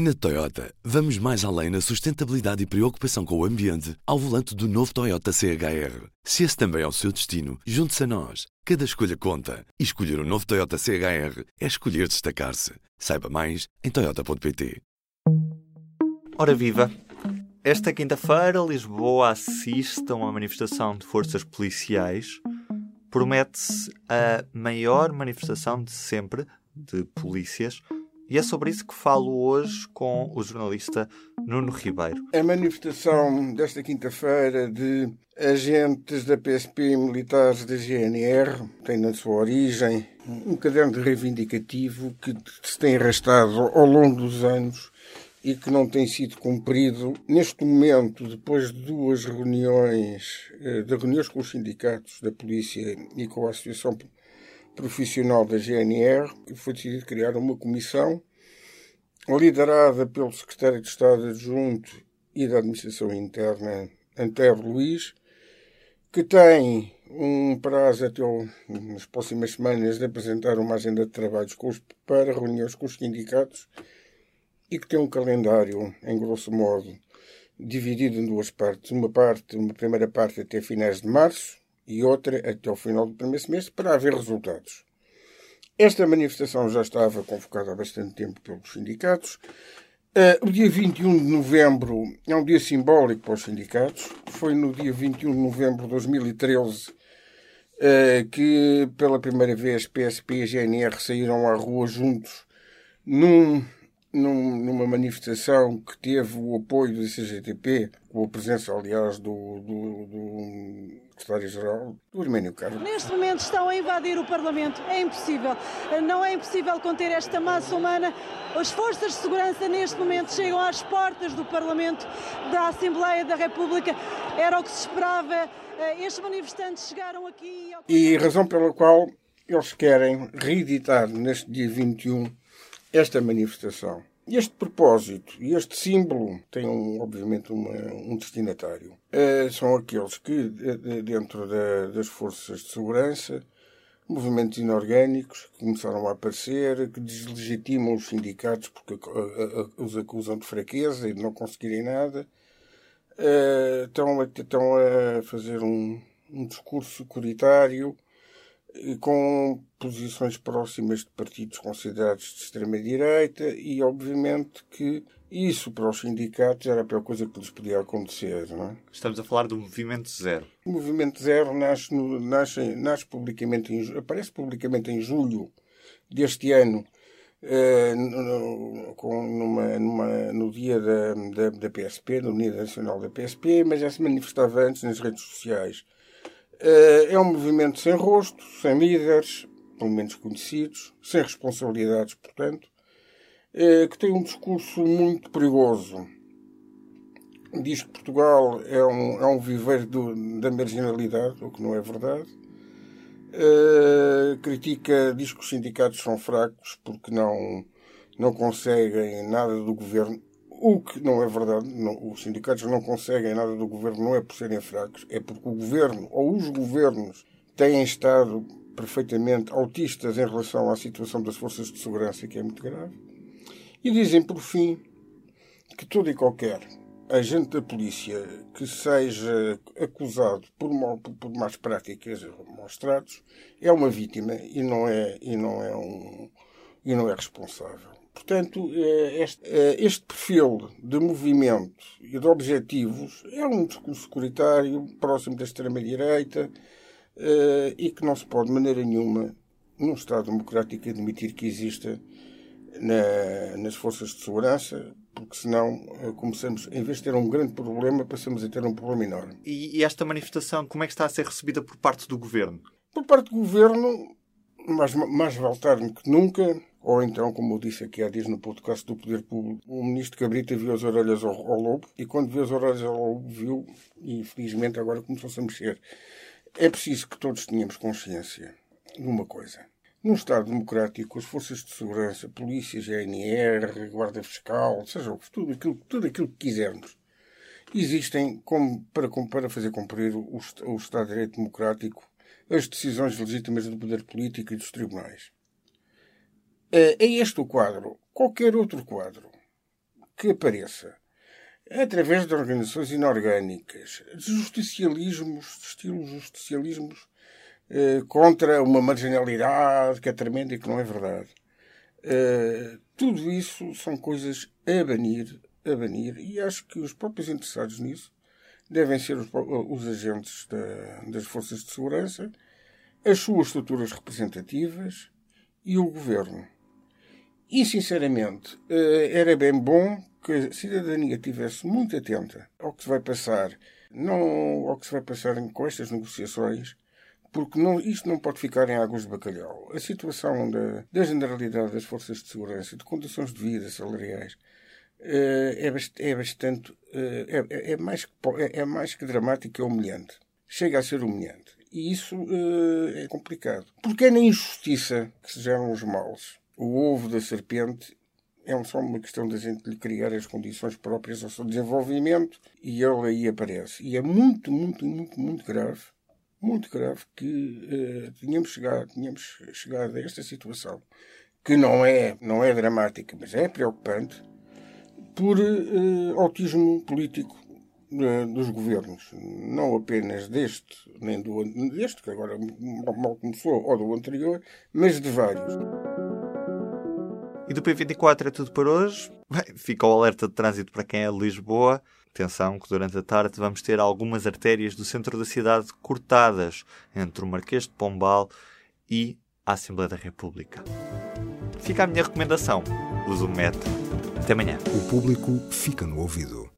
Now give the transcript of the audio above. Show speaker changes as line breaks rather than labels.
Na Toyota, vamos mais além na sustentabilidade e preocupação com o ambiente ao volante do novo Toyota CHR. Se esse também é o seu destino, junte-se a nós. Cada escolha conta. E escolher o um novo Toyota CHR é escolher destacar-se. Saiba mais em Toyota.pt.
Ora viva! Esta quinta-feira, Lisboa assiste a uma manifestação de forças policiais. Promete-se a maior manifestação de sempre de polícias e é sobre isso que falo hoje com o jornalista Nuno Ribeiro.
A manifestação desta quinta-feira de agentes da PSP e militares da GNR tem na sua origem um caderno reivindicativo que se tem arrastado ao longo dos anos e que não tem sido cumprido. Neste momento, depois de duas reuniões, eh, de reuniões com os sindicatos da polícia e com a Associação profissional da GNR, foi decidido criar uma comissão liderada pelo secretário de Estado adjunto e da Administração Interna, Antero Luiz, que tem um prazo até nas próximas semanas de apresentar uma agenda de trabalhos os, para reuniões com os sindicatos e que tem um calendário, em grosso modo, dividido em duas partes. Uma parte, uma primeira parte até finais de março e outra até o final do primeiro semestre para haver resultados. Esta manifestação já estava convocada há bastante tempo pelos sindicatos. Uh, o dia 21 de novembro é um dia simbólico para os sindicatos. Foi no dia 21 de novembro de 2013 uh, que, pela primeira vez, PSP e GNR saíram à rua juntos num num, numa manifestação que teve o apoio do CGTP, com a presença, aliás, do, do, do secretário-geral, do Arménio Carlos.
Neste momento estão a invadir o Parlamento. É impossível. Não é impossível conter esta massa humana. As forças de segurança, neste momento, chegam às portas do Parlamento, da Assembleia da República. Era o que se esperava. Estes manifestantes chegaram aqui.
E a razão pela qual eles querem reeditar neste dia 21 esta manifestação. Este propósito e este símbolo têm, obviamente, uma, um destinatário. Uh, são aqueles que, dentro da, das forças de segurança, movimentos inorgânicos que começaram a aparecer, que deslegitimam os sindicatos porque os acusam de fraqueza e de não conseguirem nada, uh, estão, a, estão a fazer um, um discurso securitário com posições próximas de partidos considerados de extrema-direita e, obviamente, que isso para os sindicatos era a pior coisa que lhes podia acontecer. Não é?
Estamos a falar do Movimento Zero.
O Movimento Zero nasce, no, nasce, nasce publicamente em, aparece publicamente em julho deste ano, eh, no, com, numa, numa, no dia da, da, da PSP, no Dia Nacional da PSP, mas já se manifestava antes nas redes sociais. Eh, é um movimento sem rosto, sem líderes, pelo menos conhecidos, sem responsabilidades, portanto, eh, que tem um discurso muito perigoso. Diz que Portugal é um, é um viveiro do, da marginalidade, o que não é verdade. Uh, critica, diz que os sindicatos são fracos porque não, não conseguem nada do governo o que não é verdade, não, os sindicatos não conseguem nada do governo, não é por serem fracos, é porque o governo ou os governos têm estado perfeitamente autistas em relação à situação das forças de segurança, que é muito grave. E dizem, por fim, que todo e qualquer agente da polícia que seja acusado por, mal, por más práticas maus tratos é uma vítima e não é, e não é, um, e não é responsável. Portanto, eh, este, eh, este, perfil de movimento e de objetivos é um discurso securitário próximo da extrema-direita eh, e que não se pode, de maneira nenhuma, num Estado democrático, admitir que exista na, nas forças de segurança, porque senão começamos, em vez de ter um grande problema, passamos a ter um problema enorme.
E, e esta manifestação, como é que está a ser recebida por parte do governo?
Por parte do governo, mais, mais vale tarde que nunca, ou então, como disse aqui há dias no podcast do Poder Público, o ministro Cabrita viu as orelhas ao, ao lobo e quando viu as orelhas ao lobo, viu, e felizmente agora começou-se a mexer. É preciso que todos tenhamos consciência de uma coisa. Num Estado democrático, as forças de segurança, polícia, GNR, guarda fiscal, seja o que tudo aquilo, tudo aquilo que quisermos, existem como, para, para fazer cumprir o, o Estado de Direito Democrático as decisões legítimas do poder político e dos tribunais. É este o quadro. Qualquer outro quadro que apareça através de organizações inorgânicas, de justicialismos, de estilos justicialismos eh, contra uma marginalidade que é tremenda e que não é verdade. Eh, tudo isso são coisas a banir, a banir, e acho que os próprios interessados nisso devem ser os, os agentes da, das forças de segurança, as suas estruturas representativas e o governo. E, sinceramente, eh, era bem bom que a cidadania estivesse muito atenta ao que se vai passar, não ao que se vai passar com estas negociações, porque não, isto não pode ficar em águas de bacalhau. A situação da, da generalidade das forças de segurança, de condições de vida salariais, eh, é, é bastante. Eh, é, é, mais, é, é mais que e humilhante. Chega a ser humilhante. E isso é complicado. Porque é na injustiça que se geram os males. O ovo da serpente é só uma questão da gente lhe criar as condições próprias ao seu desenvolvimento e ele aí aparece. E é muito, muito, muito, muito grave, muito grave que uh, tínhamos, chegado, tínhamos chegado a esta situação, que não é, não é dramática, mas é preocupante, por uh, autismo político uh, dos governos. Não apenas deste, nem do deste, que agora mal começou, ou do anterior, mas de vários.
E do P24 é tudo por hoje. Bem, fica o alerta de trânsito para quem é de Lisboa. Atenção que durante a tarde vamos ter algumas artérias do centro da cidade cortadas entre o Marquês de Pombal e a Assembleia da República. Fica a minha recomendação. Use o metro. Até amanhã.
O público fica no ouvido.